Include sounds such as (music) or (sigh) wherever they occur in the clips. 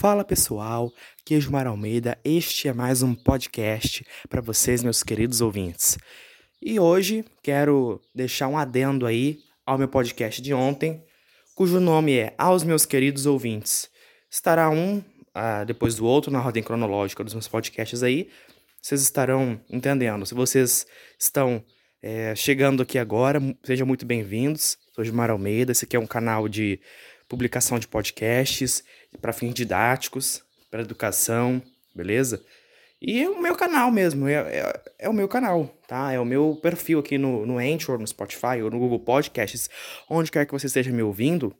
Fala pessoal, aqui é Almeida, este é mais um podcast para vocês, meus queridos ouvintes. E hoje quero deixar um adendo aí ao meu podcast de ontem, cujo nome é Aos Meus Queridos Ouvintes. Estará um ah, depois do outro na ordem cronológica dos meus podcasts aí, vocês estarão entendendo. Se vocês estão é, chegando aqui agora, sejam muito bem-vindos. Sou Gilmar Almeida, esse aqui é um canal de publicação de podcasts para fins didáticos, para educação, beleza? E é o meu canal mesmo, é, é, é, o meu canal, tá? É o meu perfil aqui no, no Anchor, no Spotify ou no Google Podcasts, onde quer que você esteja me ouvindo,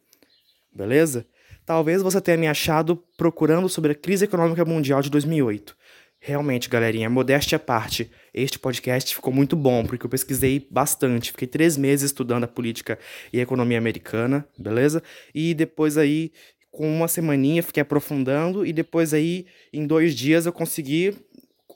beleza? Talvez você tenha me achado procurando sobre a crise econômica mundial de 2008. Realmente, galerinha, modéstia à parte, este podcast ficou muito bom, porque eu pesquisei bastante. Fiquei três meses estudando a política e a economia americana, beleza? E depois aí, com uma semaninha, fiquei aprofundando, e depois aí, em dois dias, eu consegui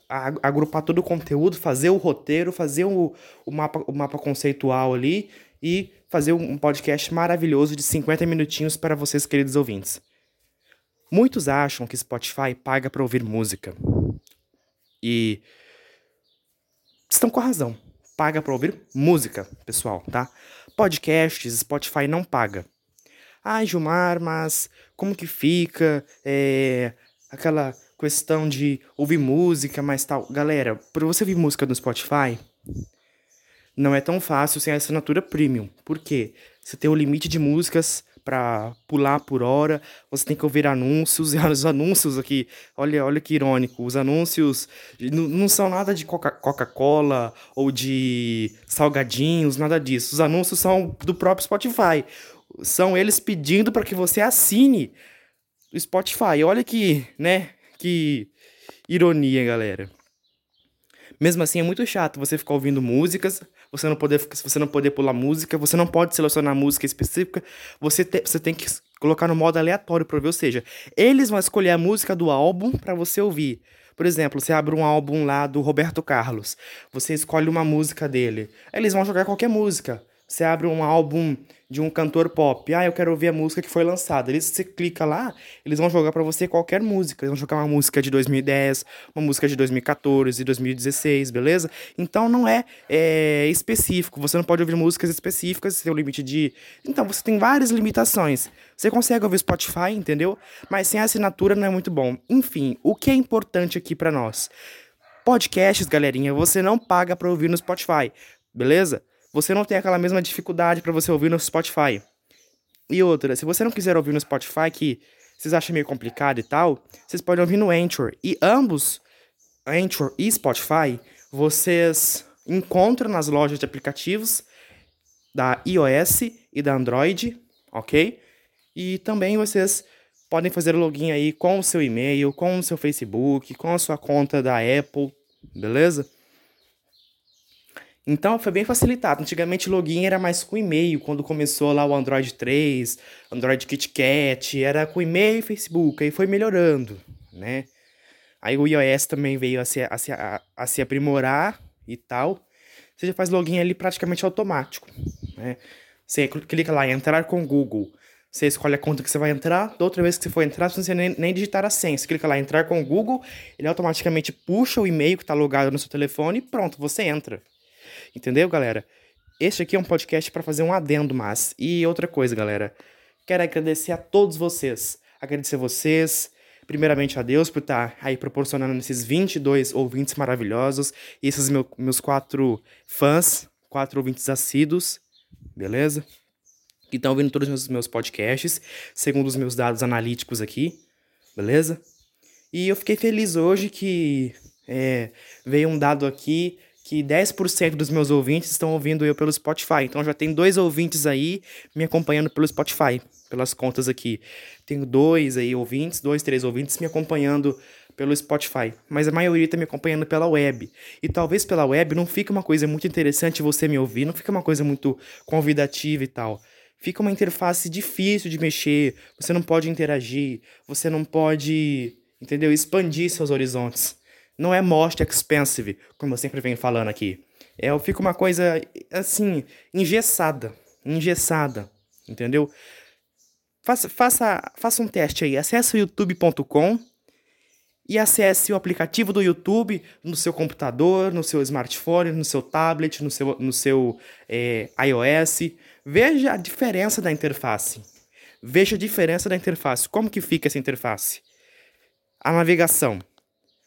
agrupar todo o conteúdo, fazer o roteiro, fazer o, o, mapa, o mapa conceitual ali e fazer um podcast maravilhoso de 50 minutinhos para vocês, queridos ouvintes. Muitos acham que Spotify paga para ouvir música. E estão com a razão. Paga para ouvir música, pessoal, tá? Podcasts, Spotify não paga. Ai, Gilmar, mas como que fica é, aquela questão de ouvir música, mas tal? Galera, para você ouvir música no Spotify, não é tão fácil sem a assinatura premium. Por quê? Você tem o limite de músicas para pular por hora, você tem que ouvir anúncios, (laughs) e os anúncios aqui, olha, olha que irônico, os anúncios não são nada de Coca-Cola ou de salgadinhos, nada disso. Os anúncios são do próprio Spotify. São eles pedindo para que você assine o Spotify. Olha que, né, que ironia, galera. Mesmo assim, é muito chato você ficar ouvindo músicas, você não poder, você não poder pular música, você não pode selecionar música específica, você, te, você tem que colocar no modo aleatório para ver, ou seja, eles vão escolher a música do álbum para você ouvir. Por exemplo, você abre um álbum lá do Roberto Carlos, você escolhe uma música dele, eles vão jogar qualquer música. Você abre um álbum de um cantor pop. Ah, eu quero ouvir a música que foi lançada. Eles, você clica lá, eles vão jogar para você qualquer música. Eles vão jogar uma música de 2010, uma música de 2014, 2016, beleza? Então não é, é específico. Você não pode ouvir músicas específicas, tem um limite de. Então você tem várias limitações. Você consegue ouvir Spotify, entendeu? Mas sem assinatura não é muito bom. Enfim, o que é importante aqui para nós? Podcasts, galerinha, você não paga para ouvir no Spotify, beleza? Você não tem aquela mesma dificuldade para você ouvir no Spotify. E outra, se você não quiser ouvir no Spotify, que vocês acham meio complicado e tal, vocês podem ouvir no Anchor. E ambos, Anchor e Spotify, vocês encontram nas lojas de aplicativos da iOS e da Android, ok? E também vocês podem fazer login aí com o seu e-mail, com o seu Facebook, com a sua conta da Apple, beleza? Então foi bem facilitado. Antigamente o login era mais com e-mail, quando começou lá o Android 3, Android KitKat, era com e-mail e Facebook, aí foi melhorando, né? Aí o iOS também veio a se, a se, a, a se aprimorar e tal. Você já faz login ali praticamente automático, né? Você clica lá em entrar com Google. Você escolhe a conta que você vai entrar. Da outra vez que você for entrar, você nem, nem digitar a senha. Você clica lá em entrar com Google, ele automaticamente puxa o e-mail que está logado no seu telefone e pronto, você entra. Entendeu, galera? Este aqui é um podcast para fazer um adendo, mas. E outra coisa, galera. Quero agradecer a todos vocês. Agradecer vocês, primeiramente a Deus por estar tá aí proporcionando esses 22 ouvintes maravilhosos e esses meu, meus quatro fãs, quatro ouvintes assíduos, beleza? Que estão ouvindo todos os meus, meus podcasts, segundo os meus dados analíticos aqui, beleza? E eu fiquei feliz hoje que é, veio um dado aqui que 10% dos meus ouvintes estão ouvindo eu pelo Spotify. Então já tem dois ouvintes aí me acompanhando pelo Spotify, pelas contas aqui. Tenho dois aí ouvintes, dois, três ouvintes me acompanhando pelo Spotify, mas a maioria está me acompanhando pela web. E talvez pela web não fique uma coisa muito interessante você me ouvir, não fica uma coisa muito convidativa e tal. Fica uma interface difícil de mexer, você não pode interagir, você não pode, entendeu? Expandir seus horizontes. Não é most expensive, como eu sempre venho falando aqui. É, fica uma coisa, assim, engessada. Engessada, entendeu? faça, faça, faça um teste aí. Acesse youtube.com e acesse o aplicativo do YouTube no seu computador, no seu smartphone, no seu tablet, no seu, no seu é, iOS. Veja a diferença da interface. Veja a diferença da interface. Como que fica essa interface? A navegação.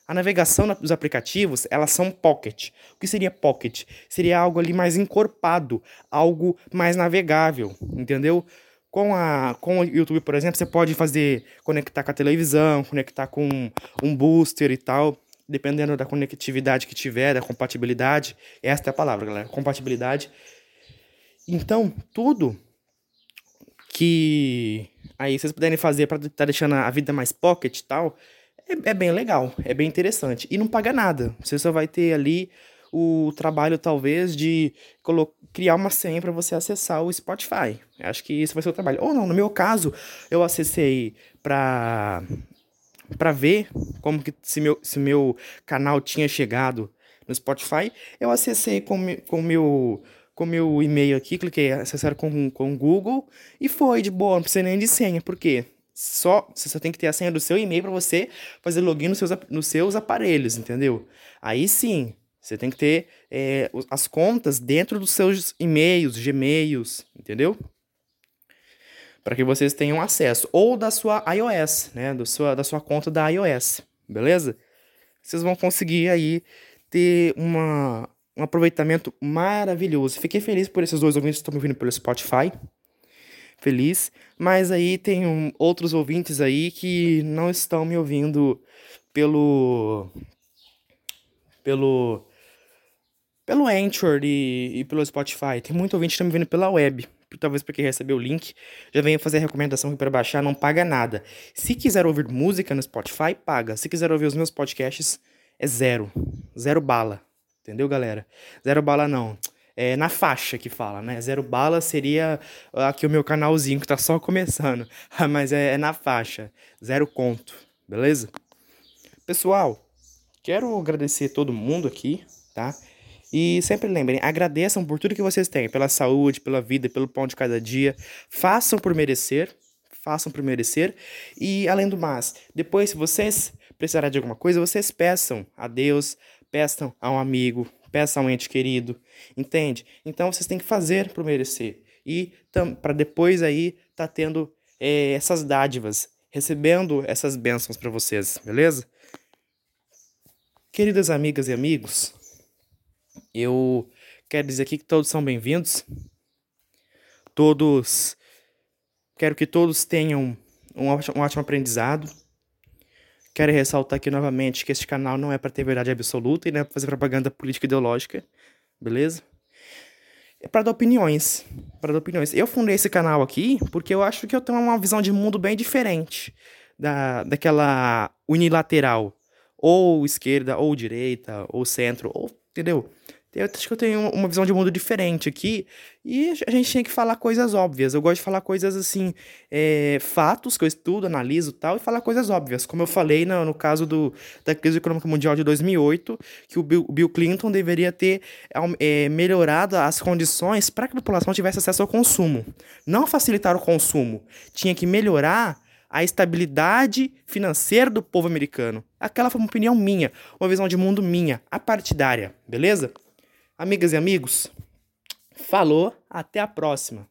A navegação dos aplicativos, elas são pocket. O que seria pocket? Seria algo ali mais encorpado, algo mais navegável, entendeu? Com, a, com o YouTube, por exemplo, você pode fazer, conectar com a televisão, conectar com um booster e tal, dependendo da conectividade que tiver, da compatibilidade. Esta é a palavra, galera, compatibilidade. Então, tudo que aí vocês puderem fazer para estar tá deixando a vida mais pocket e tal, é, é bem legal, é bem interessante. E não paga nada. Você só vai ter ali o trabalho, talvez, de criar uma senha para você acessar o Spotify. Acho que isso vai ser o trabalho. Ou não, no meu caso, eu acessei para para ver como que se meu, se meu canal tinha chegado no Spotify, eu acessei com com meu com meu e-mail aqui, cliquei acessar com com o Google e foi de boa, não precisa nem de senha, por quê? Só você só tem que ter a senha do seu e-mail para você fazer login nos seus, nos seus aparelhos, entendeu? Aí sim, você tem que ter é, as contas dentro dos seus e-mails, Gmails, entendeu? Para que vocês tenham acesso. Ou da sua iOS, né? Do sua, da sua conta da iOS, beleza? Vocês vão conseguir aí ter uma, um aproveitamento maravilhoso. Fiquei feliz por esses dois ouvintes que estão me ouvindo pelo Spotify feliz. Mas aí tem um, outros ouvintes aí que não estão me ouvindo pelo. pelo. pelo Anchor e, e pelo Spotify. Tem muito ouvinte que está me ouvindo pela web. Talvez porque recebeu o link. Já venho fazer a recomendação aqui para baixar, não paga nada. Se quiser ouvir música no Spotify, paga. Se quiser ouvir os meus podcasts, é zero. Zero bala. Entendeu, galera? Zero bala não é, na faixa que fala, né? Zero bala seria aqui o meu canalzinho que tá só começando, (laughs) mas é, é na faixa, zero conto, beleza? Pessoal, quero agradecer todo mundo aqui, tá? E sempre lembrem, agradeçam por tudo que vocês têm, pela saúde, pela vida, pelo pão de cada dia. Façam por merecer, façam por merecer. E além do mais, depois se vocês precisarem de alguma coisa, vocês peçam a Deus, peçam a um amigo, peça a um ente querido, entende? Então vocês têm que fazer para merecer e para depois aí tá tendo é, essas dádivas, recebendo essas bênçãos para vocês, beleza? Queridas amigas e amigos, eu quero dizer aqui que todos são bem-vindos. Todos quero que todos tenham um ótimo, um ótimo aprendizado Quero ressaltar aqui novamente que este canal não é para ter verdade absoluta e não é para fazer propaganda política ideológica, beleza? É para dar opiniões, para dar opiniões. Eu fundei esse canal aqui porque eu acho que eu tenho uma visão de mundo bem diferente da daquela unilateral, ou esquerda, ou direita, ou centro, ou entendeu? Eu acho que eu tenho uma visão de mundo diferente aqui e a gente tinha que falar coisas óbvias. Eu gosto de falar coisas assim, é, fatos que eu estudo, analiso tal, e falar coisas óbvias. Como eu falei no, no caso do, da crise econômica mundial de 2008, que o Bill, Bill Clinton deveria ter é, melhorado as condições para que a população tivesse acesso ao consumo. Não facilitar o consumo, tinha que melhorar a estabilidade financeira do povo americano. Aquela foi uma opinião minha, uma visão de mundo minha, apartidária, beleza? Amigas e amigos, falou, até a próxima.